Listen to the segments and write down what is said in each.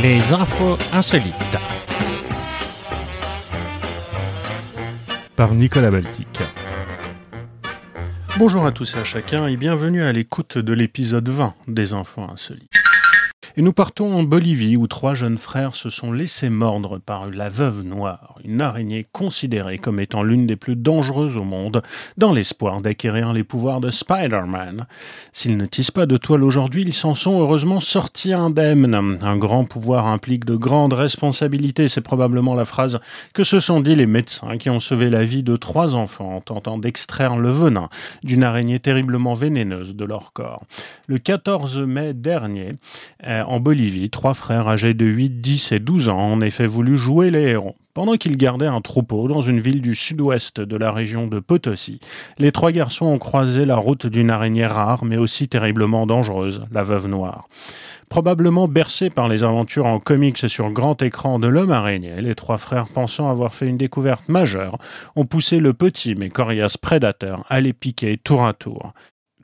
Les infos insolites. Par Nicolas Baltic. Bonjour à tous et à chacun et bienvenue à l'écoute de l'épisode 20 des infos insolites. Et nous partons en Bolivie où trois jeunes frères se sont laissés mordre par la veuve noire, une araignée considérée comme étant l'une des plus dangereuses au monde, dans l'espoir d'acquérir les pouvoirs de Spider-Man. S'ils ne tissent pas de toile aujourd'hui, ils s'en sont heureusement sortis indemnes. Un grand pouvoir implique de grandes responsabilités, c'est probablement la phrase que se sont dit les médecins qui ont sauvé la vie de trois enfants en tentant d'extraire le venin d'une araignée terriblement vénéneuse de leur corps. Le 14 mai dernier, euh, en Bolivie, trois frères âgés de 8, 10 et 12 ans en effet voulu jouer les héros. Pendant qu'ils gardaient un troupeau dans une ville du sud-ouest de la région de Potosi, les trois garçons ont croisé la route d'une araignée rare mais aussi terriblement dangereuse, la veuve noire. Probablement bercés par les aventures en comics sur grand écran de l'homme araignée, les trois frères pensant avoir fait une découverte majeure, ont poussé le petit mais coriace prédateur à les piquer tour à tour.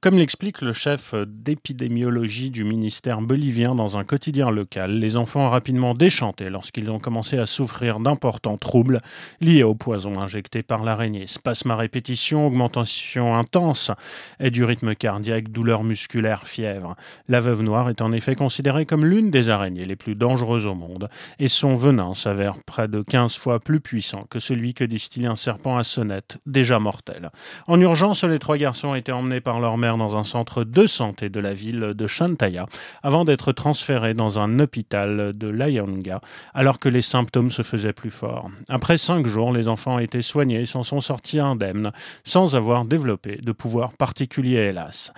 Comme l'explique le chef d'épidémiologie du ministère bolivien dans un quotidien local, les enfants ont rapidement déchanté lorsqu'ils ont commencé à souffrir d'importants troubles liés au poison injecté par l'araignée. Spasmes à répétition, augmentation intense et du rythme cardiaque, douleurs musculaires, fièvre. La veuve noire est en effet considérée comme l'une des araignées les plus dangereuses au monde et son venin s'avère près de 15 fois plus puissant que celui que distille un serpent à sonnette déjà mortel. En urgence, les trois garçons été emmenés par leur mère dans un centre de santé de la ville de Chantaya avant d'être transférés dans un hôpital de Layanga alors que les symptômes se faisaient plus forts. Après cinq jours, les enfants été soignés et s'en sont sortis indemnes sans avoir développé de pouvoir particulier, hélas.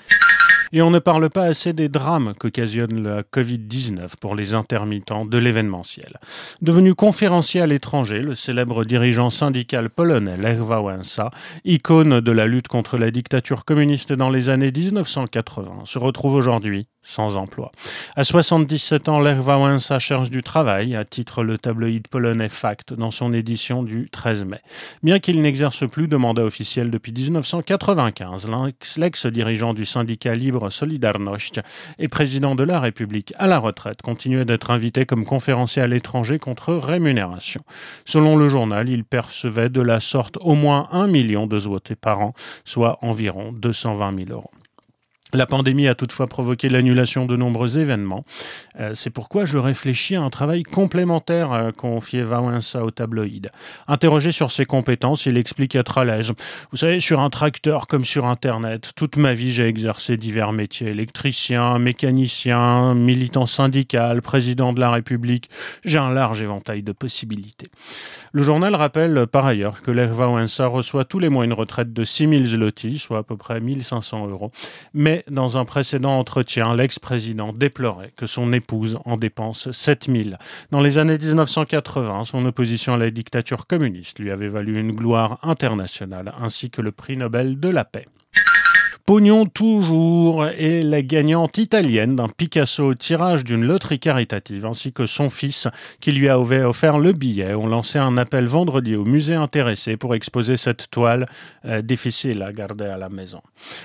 Et on ne parle pas assez des drames qu'occasionne la Covid-19 pour les intermittents de l'événementiel. Devenu conférencier à l'étranger, le célèbre dirigeant syndical polonais Lech Wałęsa, icône de la lutte contre la dictature communiste dans les années 1980, se retrouve aujourd'hui sans emploi. À 77 ans, Lech Wałęsa cherche du travail, à titre le tabloïd polonais Fact dans son édition du 13 mai. Bien qu'il n'exerce plus de mandat officiel depuis 1995, l'ex-dirigeant du syndicat libre Solidarność et président de la République à la retraite continuait d'être invité comme conférencier à l'étranger contre rémunération. Selon le journal, il percevait de la sorte au moins un million de zloty par an, soit environ 220 000 euros. La pandémie a toutefois provoqué l'annulation de nombreux événements. Euh, c'est pourquoi je réfléchis à un travail complémentaire euh, confié Wałęsa au tabloïd. Interrogé sur ses compétences, il explique être à l'aise. Vous savez, sur un tracteur comme sur Internet, toute ma vie j'ai exercé divers métiers. Électricien, mécanicien, militant syndical, président de la République. J'ai un large éventail de possibilités. Le journal rappelle par ailleurs que Wałęsa reçoit tous les mois une retraite de 6000 zloty, soit à peu près 1500 euros. Mais dans un précédent entretien, l'ex-président déplorait que son épouse en dépense 7000. Dans les années 1980, son opposition à la dictature communiste lui avait valu une gloire internationale ainsi que le prix Nobel de la paix. Pognon toujours est la gagnante italienne d'un Picasso au tirage d'une loterie caritative, ainsi que son fils qui lui a offert le billet, ont lancé un appel vendredi au musée intéressé pour exposer cette toile euh, difficile à garder à la maison.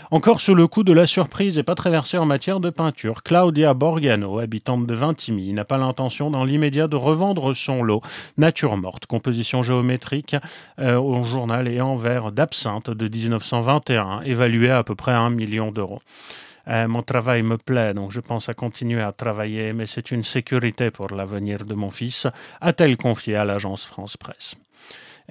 Encore sous le coup de la surprise et pas très versée en matière de peinture, Claudia Borgano, habitante de Vintimille, n'a pas l'intention dans l'immédiat de revendre son lot Nature morte, composition géométrique euh, au journal et en verre d'absinthe de 1921, évalué à peu près un million d'euros. Euh, mon travail me plaît, donc je pense à continuer à travailler, mais c'est une sécurité pour l'avenir de mon fils, a-t-elle confié à l'agence France Presse.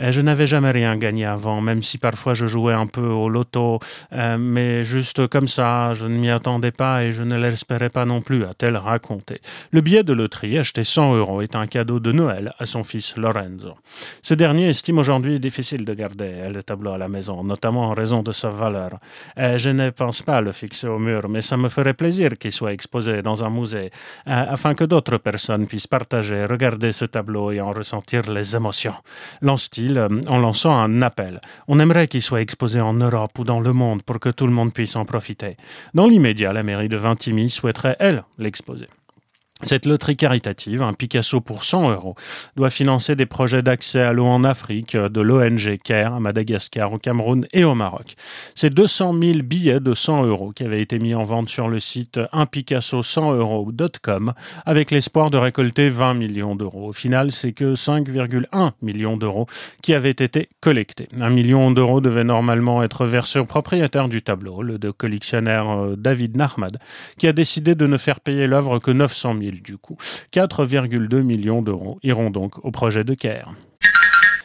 Euh, je n'avais jamais rien gagné avant, même si parfois je jouais un peu au loto, euh, mais juste comme ça, je ne m'y attendais pas et je ne l'espérais pas non plus, a-t-elle raconté. Le billet de loterie, acheté 100 euros, est un cadeau de Noël à son fils Lorenzo. Ce dernier estime aujourd'hui difficile de garder le tableau à la maison, notamment en raison de sa valeur. Euh, je ne pense pas le fixer au mur, mais ça me ferait plaisir qu'il soit exposé dans un musée, afin que d'autres personnes puissent partager, regarder ce tableau et en ressentir les émotions. Lance-t-il euh, en lançant un appel. On aimerait qu'il soit exposé en Europe ou dans le monde pour que tout le monde puisse en profiter. Dans l'immédiat, la mairie de Vintimille souhaiterait, elle, l'exposer. Cette loterie caritative, un Picasso pour 100 euros, doit financer des projets d'accès à l'eau en Afrique de l'ONG CARE à Madagascar, au Cameroun et au Maroc. C'est 200 000 billets de 100 euros qui avaient été mis en vente sur le site unpicasso100euros.com avec l'espoir de récolter 20 millions d'euros. Au final, c'est que 5,1 millions d'euros qui avaient été collectés. Un million d'euros devait normalement être versé au propriétaire du tableau, le collectionneur euh, David Nahmad, qui a décidé de ne faire payer l'œuvre que 900 000 du coup. 4,2 millions d'euros iront donc au projet de Caire.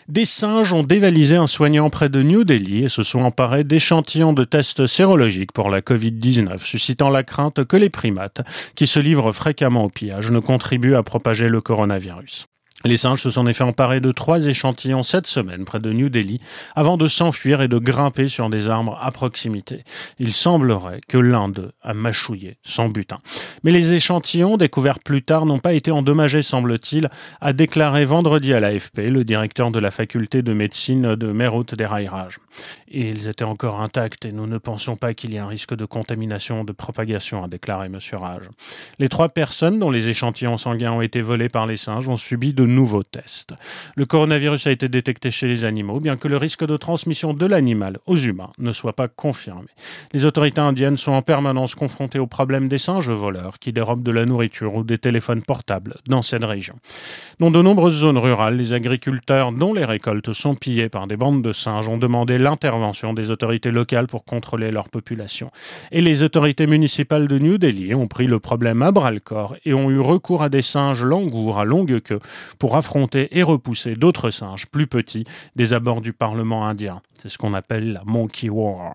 Des singes ont dévalisé un soignant près de New Delhi et se sont emparés d'échantillons de tests sérologiques pour la Covid-19, suscitant la crainte que les primates, qui se livrent fréquemment au pillage, ne contribuent à propager le coronavirus. Les singes se sont en effet emparés de trois échantillons cette semaine près de New Delhi avant de s'enfuir et de grimper sur des arbres à proximité. Il semblerait que l'un d'eux a mâchouillé son butin. Mais les échantillons découverts plus tard n'ont pas été endommagés, semble-t-il, a déclaré vendredi à l'AFP le directeur de la faculté de médecine de Merout des Rairages. Ils étaient encore intacts et nous ne pensions pas qu'il y ait un risque de contamination de propagation, a déclaré M. Rage. Les trois personnes dont les échantillons sanguins ont été volés par les singes ont subi de Le coronavirus a été détecté chez les animaux, bien que le risque de transmission de l'animal aux humains ne soit pas confirmé. Les autorités indiennes sont en permanence confrontées au problème des singes voleurs qui dérobent de la nourriture ou des téléphones portables dans cette région. Dans de nombreuses zones rurales, les agriculteurs dont les récoltes sont pillées par des bandes de singes ont demandé l'intervention des autorités locales pour contrôler leur population. Et les autorités municipales de New Delhi ont pris le problème à bras le corps et ont eu recours à des singes langours à longue queue pour affronter et repousser d'autres singes plus petits des abords du Parlement indien. C'est ce qu'on appelle la Monkey War.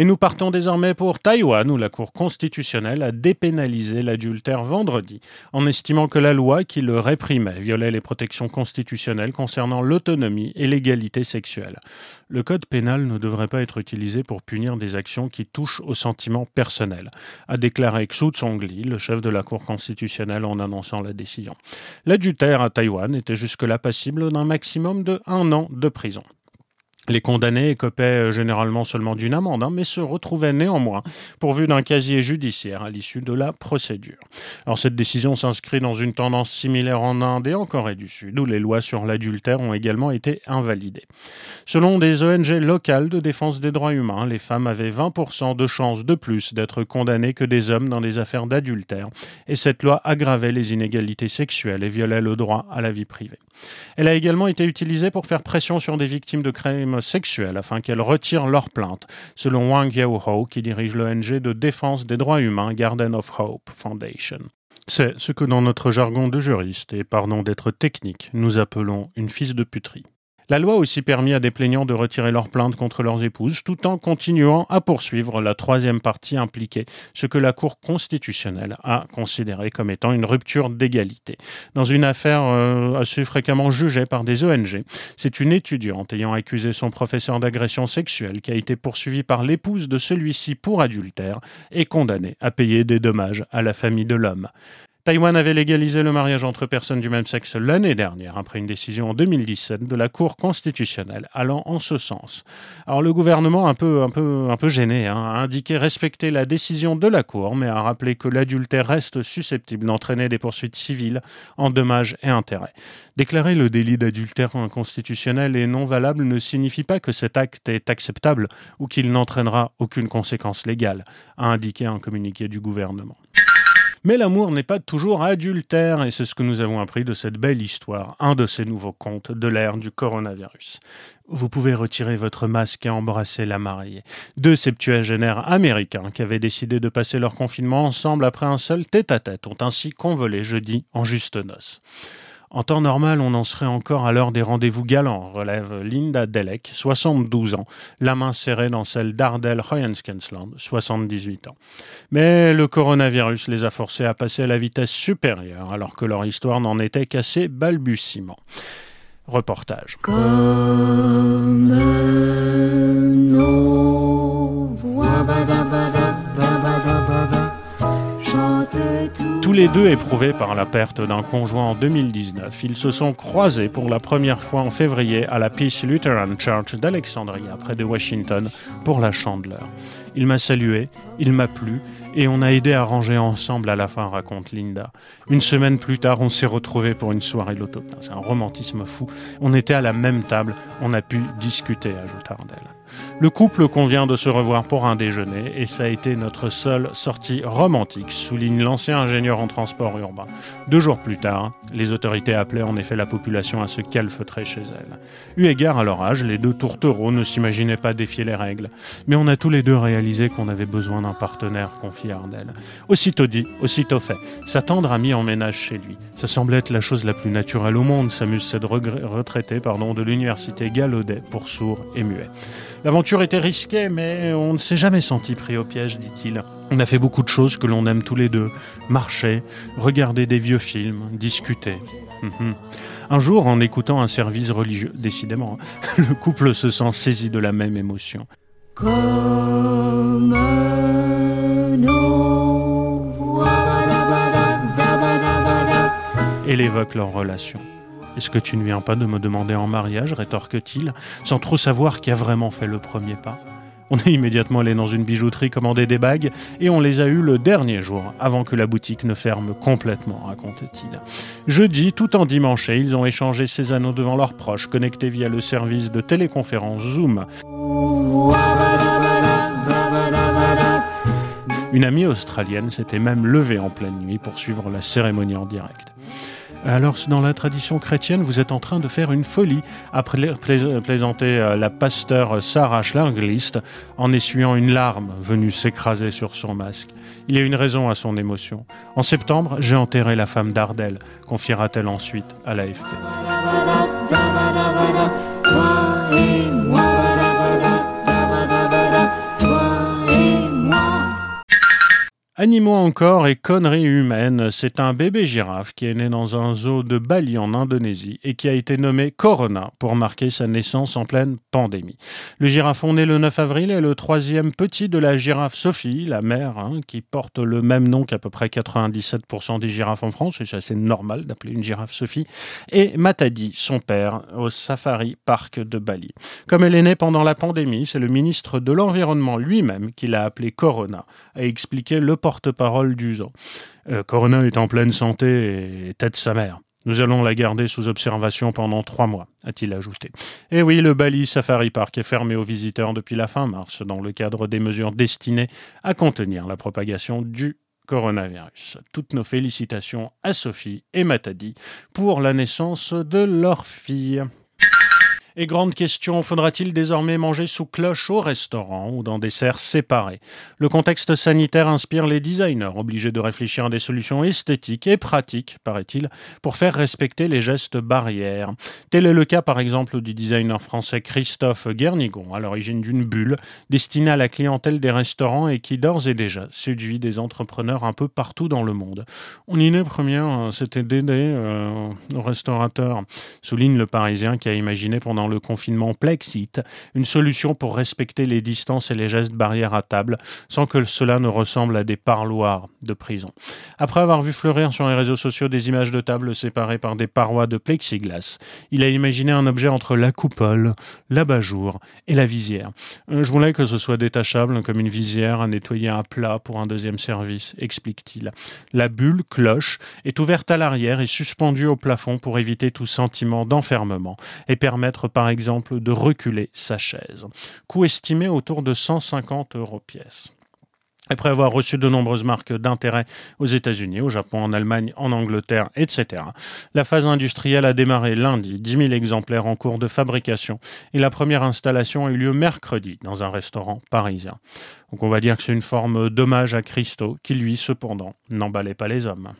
Et nous partons désormais pour Taïwan, où la Cour constitutionnelle a dépénalisé l'adultère vendredi, en estimant que la loi qui le réprimait violait les protections constitutionnelles concernant l'autonomie et l'égalité sexuelle. Le code pénal ne devrait pas être utilisé pour punir des actions qui touchent au sentiment personnel, a déclaré Xu Tsongli, le chef de la Cour constitutionnelle, en annonçant la décision. L'adultère à Taïwan était jusque-là passible d'un maximum de un an de prison. Les condamnés écopaient euh, généralement seulement d'une amende, hein, mais se retrouvaient néanmoins pourvus d'un casier judiciaire à l'issue de la procédure. Alors cette décision s'inscrit dans une tendance similaire en Inde et en Corée du Sud, où les lois sur l'adultère ont également été invalidées. Selon des ONG locales de défense des droits humains, les femmes avaient 20% de chances de plus d'être condamnées que des hommes dans des affaires d'adultère, et cette loi aggravait les inégalités sexuelles et violait le droit à la vie privée. Elle a également été utilisée pour faire pression sur des victimes de crimes sexuelles afin qu'elles retirent leurs plaintes, selon Wang Yao-ho, qui dirige l'ONG de défense des droits humains Garden of Hope Foundation. C'est ce que dans notre jargon de juriste, et pardon d'être technique, nous appelons une fils de puterie. La loi aussi permis à des plaignants de retirer leur plainte contre leurs épouses tout en continuant à poursuivre la troisième partie impliquée, ce que la Cour constitutionnelle a considéré comme étant une rupture d'égalité. Dans une affaire euh, assez fréquemment jugée par des ONG, c'est une étudiante ayant accusé son professeur d'agression sexuelle qui a été poursuivie par l'épouse de celui-ci pour adultère et condamnée à payer des dommages à la famille de l'homme. Taïwan avait légalisé le mariage entre personnes du même sexe l'année dernière, après une décision en 2017 de la Cour constitutionnelle allant en ce sens. Alors le gouvernement, un peu, un peu, un peu gêné, hein, a indiqué respecter la décision de la Cour, mais a rappelé que l'adultère reste susceptible d'entraîner des poursuites civiles en dommages et intérêts. Déclarer le délit d'adultère inconstitutionnel et non valable ne signifie pas que cet acte est acceptable ou qu'il n'entraînera aucune conséquence légale, a indiqué un communiqué du gouvernement. Mais l'amour n'est pas toujours adultère, et c'est ce que nous avons appris de cette belle histoire, un de ces nouveaux contes de l'ère du coronavirus. Vous pouvez retirer votre masque et embrasser la mariée. Deux septuagénaires américains qui avaient décidé de passer leur confinement ensemble après un seul tête-à-tête -tête ont ainsi convolé jeudi en juste noces. En temps normal, on en serait encore à l'heure des rendez-vous galants, relève Linda Delek, 72 ans, la main serrée dans celle d'Ardel Hoyenskensland, 78 ans. Mais le coronavirus les a forcés à passer à la vitesse supérieure, alors que leur histoire n'en était qu'à ses balbutiements. Reportage. Les deux éprouvés par la perte d'un conjoint en 2019, ils se sont croisés pour la première fois en février à la Peace Lutheran Church d'Alexandria, près de Washington, pour la chandeleur. Il m'a salué, il m'a plu, et on a aidé à ranger ensemble à la fin, raconte Linda. Une semaine plus tard, on s'est retrouvés pour une soirée loto. C'est un romantisme fou. On était à la même table, on a pu discuter, ajoute Ardel. Le couple convient de se revoir pour un déjeuner et ça a été notre seule sortie romantique, souligne l'ancien ingénieur en transport urbain. Deux jours plus tard, les autorités appelaient en effet la population à se calfeutrer chez elle. Eu égard à leur âge, les deux tourtereaux ne s'imaginaient pas défier les règles. Mais on a tous les deux réalisé qu'on avait besoin d'un partenaire, confie Ardel. Aussitôt dit, aussitôt fait. Sa tendre amie emménage chez lui. Ça semblait être la chose la plus naturelle au monde, s'amuse cette retraitée de l'université Gallaudet pour sourds et muets. L'aventure était risquée, mais on ne s'est jamais senti pris au piège, dit-il. On a fait beaucoup de choses que l'on aime tous les deux. Marcher, regarder des vieux films, discuter. Mhm. Un jour, en écoutant un service religieux, décidément, le couple se sent saisi de la même émotion. Elle évoque leur relation. Est-ce que tu ne viens pas de me demander en mariage rétorque-t-il, sans trop savoir qui a vraiment fait le premier pas? On est immédiatement allé dans une bijouterie commander des bagues et on les a eues le dernier jour, avant que la boutique ne ferme complètement, raconte-t-il. Jeudi, tout en dimanche, ils ont échangé ces anneaux devant leurs proches, connectés via le service de téléconférence Zoom. Une amie australienne s'était même levée en pleine nuit pour suivre la cérémonie en direct. Alors, dans la tradition chrétienne, vous êtes en train de faire une folie, après plaisanter euh, la pasteur Sarah Schlanglist en essuyant une larme venue s'écraser sur son masque. Il y a une raison à son émotion. En septembre, j'ai enterré la femme d'Ardel, confiera-t-elle ensuite à l'AFP. Animaux encore et conneries humaines, c'est un bébé girafe qui est né dans un zoo de Bali en Indonésie et qui a été nommé Corona pour marquer sa naissance en pleine pandémie. Le girafon né le 9 avril est le troisième petit de la girafe Sophie, la mère, hein, qui porte le même nom qu'à peu près 97% des girafes en France, c'est assez normal d'appeler une girafe Sophie, et Matadi, son père, au Safari Park de Bali. Comme elle est née pendant la pandémie, c'est le ministre de l'Environnement lui-même qui l'a appelée Corona, a expliqué le porte-parole du zoo. Euh, Corona est en pleine santé et tête sa mère. Nous allons la garder sous observation pendant trois mois, a-t-il ajouté. Et oui, le Bali Safari Park est fermé aux visiteurs depuis la fin mars dans le cadre des mesures destinées à contenir la propagation du coronavirus. Toutes nos félicitations à Sophie et Matadi pour la naissance de leur fille. Et grande question, faudra-t-il désormais manger sous cloche au restaurant ou dans des serres séparées? Le contexte sanitaire inspire les designers, obligés de réfléchir à des solutions esthétiques et pratiques, paraît-il, pour faire respecter les gestes barrières. Tel est le cas par exemple du designer français Christophe Guernigon, à l'origine d'une bulle destinée à la clientèle des restaurants et qui d'ores et déjà séduit des entrepreneurs un peu partout dans le monde. On y est première, c'était d'aider euh, souligne le Parisien qui a imaginé pendant le confinement Plexit, une solution pour respecter les distances et les gestes barrières à table sans que cela ne ressemble à des parloirs de prison. Après avoir vu fleurir sur les réseaux sociaux des images de table séparées par des parois de plexiglas, il a imaginé un objet entre la coupole, l'abat-jour et la visière. Euh, je voulais que ce soit détachable comme une visière à nettoyer à plat pour un deuxième service, explique-t-il. La bulle cloche est ouverte à l'arrière et suspendue au plafond pour éviter tout sentiment d'enfermement et permettre par exemple de reculer sa chaise. Coût estimé autour de 150 euros pièce. Après avoir reçu de nombreuses marques d'intérêt aux États-Unis, au Japon, en Allemagne, en Angleterre, etc., la phase industrielle a démarré lundi, 10 000 exemplaires en cours de fabrication, et la première installation a eu lieu mercredi dans un restaurant parisien. Donc on va dire que c'est une forme d'hommage à Christo, qui lui, cependant, n'emballait pas les hommes.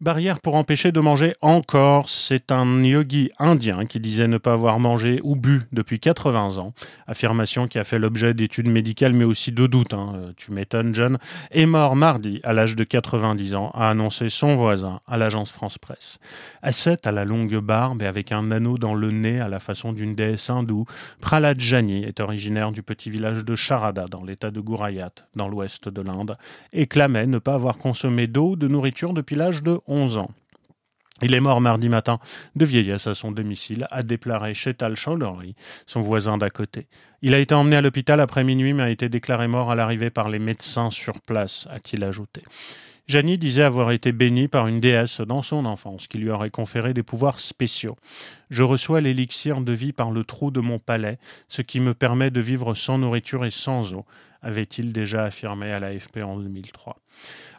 Barrière pour empêcher de manger encore, c'est un yogi indien qui disait ne pas avoir mangé ou bu depuis 80 ans. Affirmation qui a fait l'objet d'études médicales mais aussi de doutes. Hein. Euh, tu m'étonnes, John. Est mort mardi à l'âge de 90 ans, a annoncé son voisin à l'agence France Presse. Asset à la longue barbe et avec un anneau dans le nez à la façon d'une déesse hindoue, Prahlad Jani est originaire du petit village de Charada dans l'état de Gurayat, dans l'ouest de l'Inde, et clamait ne pas avoir consommé d'eau de nourriture depuis l'âge de 11 ans. Il est mort mardi matin de vieillesse à son domicile, a déclaré Chetal Chaudhary, son voisin d'à côté. Il a été emmené à l'hôpital après minuit, mais a été déclaré mort à l'arrivée par les médecins sur place, a-t-il ajouté. Janie disait avoir été bénie par une déesse dans son enfance qui lui aurait conféré des pouvoirs spéciaux. Je reçois l'élixir de vie par le trou de mon palais, ce qui me permet de vivre sans nourriture et sans eau, avait-il déjà affirmé à l'AFP en 2003.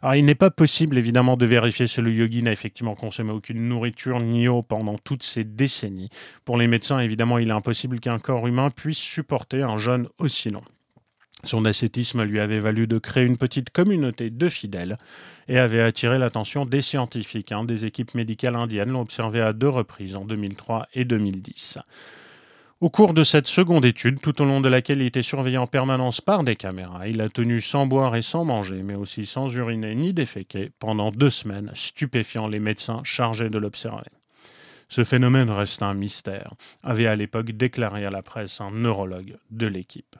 Alors, il n'est pas possible, évidemment, de vérifier si le yogi n'a effectivement consommé aucune nourriture ni eau pendant toutes ces décennies. Pour les médecins, évidemment, il est impossible qu'un corps humain puisse supporter un jeûne aussi long. Son ascétisme lui avait valu de créer une petite communauté de fidèles et avait attiré l'attention des scientifiques. Hein. Des équipes médicales indiennes l'ont observé à deux reprises, en 2003 et 2010. Au cours de cette seconde étude, tout au long de laquelle il était surveillé en permanence par des caméras, il a tenu sans boire et sans manger, mais aussi sans uriner ni déféquer, pendant deux semaines, stupéfiant les médecins chargés de l'observer. Ce phénomène reste un mystère, avait à l'époque déclaré à la presse un neurologue de l'équipe.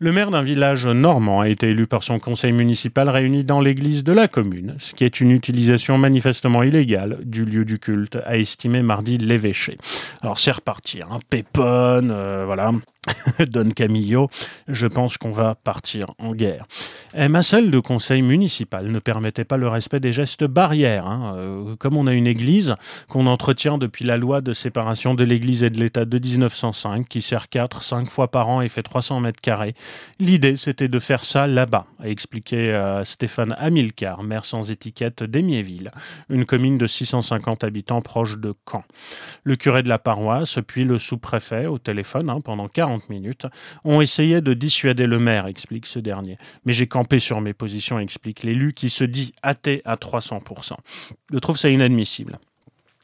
Le maire d'un village normand a été élu par son conseil municipal réuni dans l'église de la commune, ce qui est une utilisation manifestement illégale du lieu du culte, a estimé mardi l'évêché. Alors c'est reparti, hein, Pépone, euh, voilà. Don Camillo, je pense qu'on va partir en guerre. Et ma salle de conseil municipal ne permettait pas le respect des gestes barrières. Hein. Euh, comme on a une église qu'on entretient depuis la loi de séparation de l'église et de l'État de 1905, qui sert 4, 5 fois par an et fait 300 mètres carrés, l'idée c'était de faire ça là-bas, a expliqué euh, Stéphane Hamilcar, maire sans étiquette d'Émiéville, une commune de 650 habitants proche de Caen. Le curé de la paroisse, puis le sous-préfet au téléphone hein, pendant 40 minutes, ont essayé de dissuader le maire, explique ce dernier. Mais j'ai campé sur mes positions, explique l'élu, qui se dit athée à 300%. Je trouve ça inadmissible.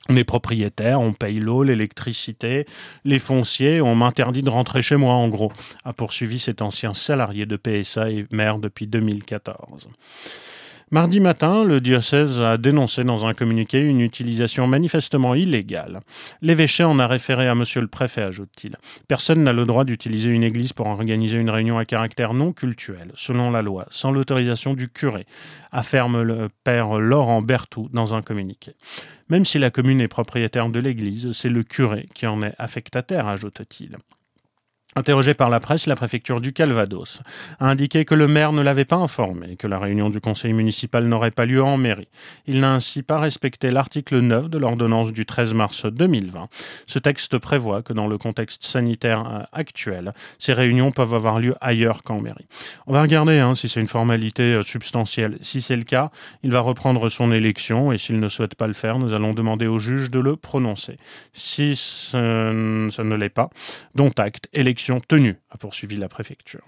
On est propriétaire, on paye l'eau, l'électricité, les fonciers, on m'interdit de rentrer chez moi en gros, a poursuivi cet ancien salarié de PSA et maire depuis 2014. Mardi matin, le diocèse a dénoncé dans un communiqué une utilisation manifestement illégale. L'évêché en a référé à monsieur le préfet, ajoute-t-il. Personne n'a le droit d'utiliser une église pour organiser une réunion à caractère non cultuel, selon la loi, sans l'autorisation du curé, affirme le père Laurent Berthoud dans un communiqué. Même si la commune est propriétaire de l'église, c'est le curé qui en est affectataire, ajoute-t-il. Interrogé par la presse, la préfecture du Calvados a indiqué que le maire ne l'avait pas informé, que la réunion du conseil municipal n'aurait pas lieu en mairie. Il n'a ainsi pas respecté l'article 9 de l'ordonnance du 13 mars 2020. Ce texte prévoit que dans le contexte sanitaire euh, actuel, ces réunions peuvent avoir lieu ailleurs qu'en mairie. On va regarder hein, si c'est une formalité euh, substantielle. Si c'est le cas, il va reprendre son élection et s'il ne souhaite pas le faire, nous allons demander au juge de le prononcer. Si ce, ne l'est pas, dont acte, élection tenue, a poursuivi la préfecture.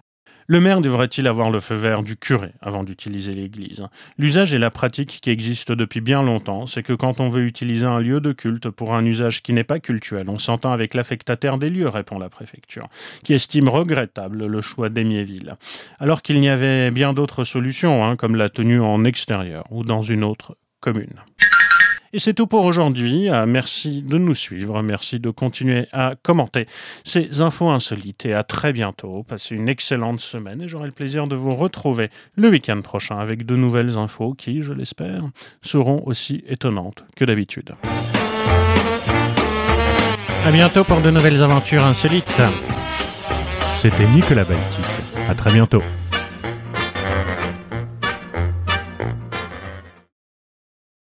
Le maire devrait-il avoir le feu vert du curé avant d'utiliser l'église? L'usage et la pratique qui existent depuis bien longtemps, c'est que quand on veut utiliser un lieu de culte pour un usage qui n'est pas cultuel, on s'entend avec l'affectataire des lieux, répond la préfecture, qui estime regrettable le choix d'Émiéville. Alors qu'il y avait bien d'autres solutions, hein, comme la tenue en extérieur ou dans une autre commune. Et c'est tout pour aujourd'hui. Euh, merci de nous suivre. Merci de continuer à commenter ces infos insolites. Et à très bientôt. Passez une excellente semaine et j'aurai le plaisir de vous retrouver le week-end prochain avec de nouvelles infos qui, je l'espère, seront aussi étonnantes que d'habitude. À bientôt pour de nouvelles aventures insolites. C'était Nicolas Baltic. À très bientôt.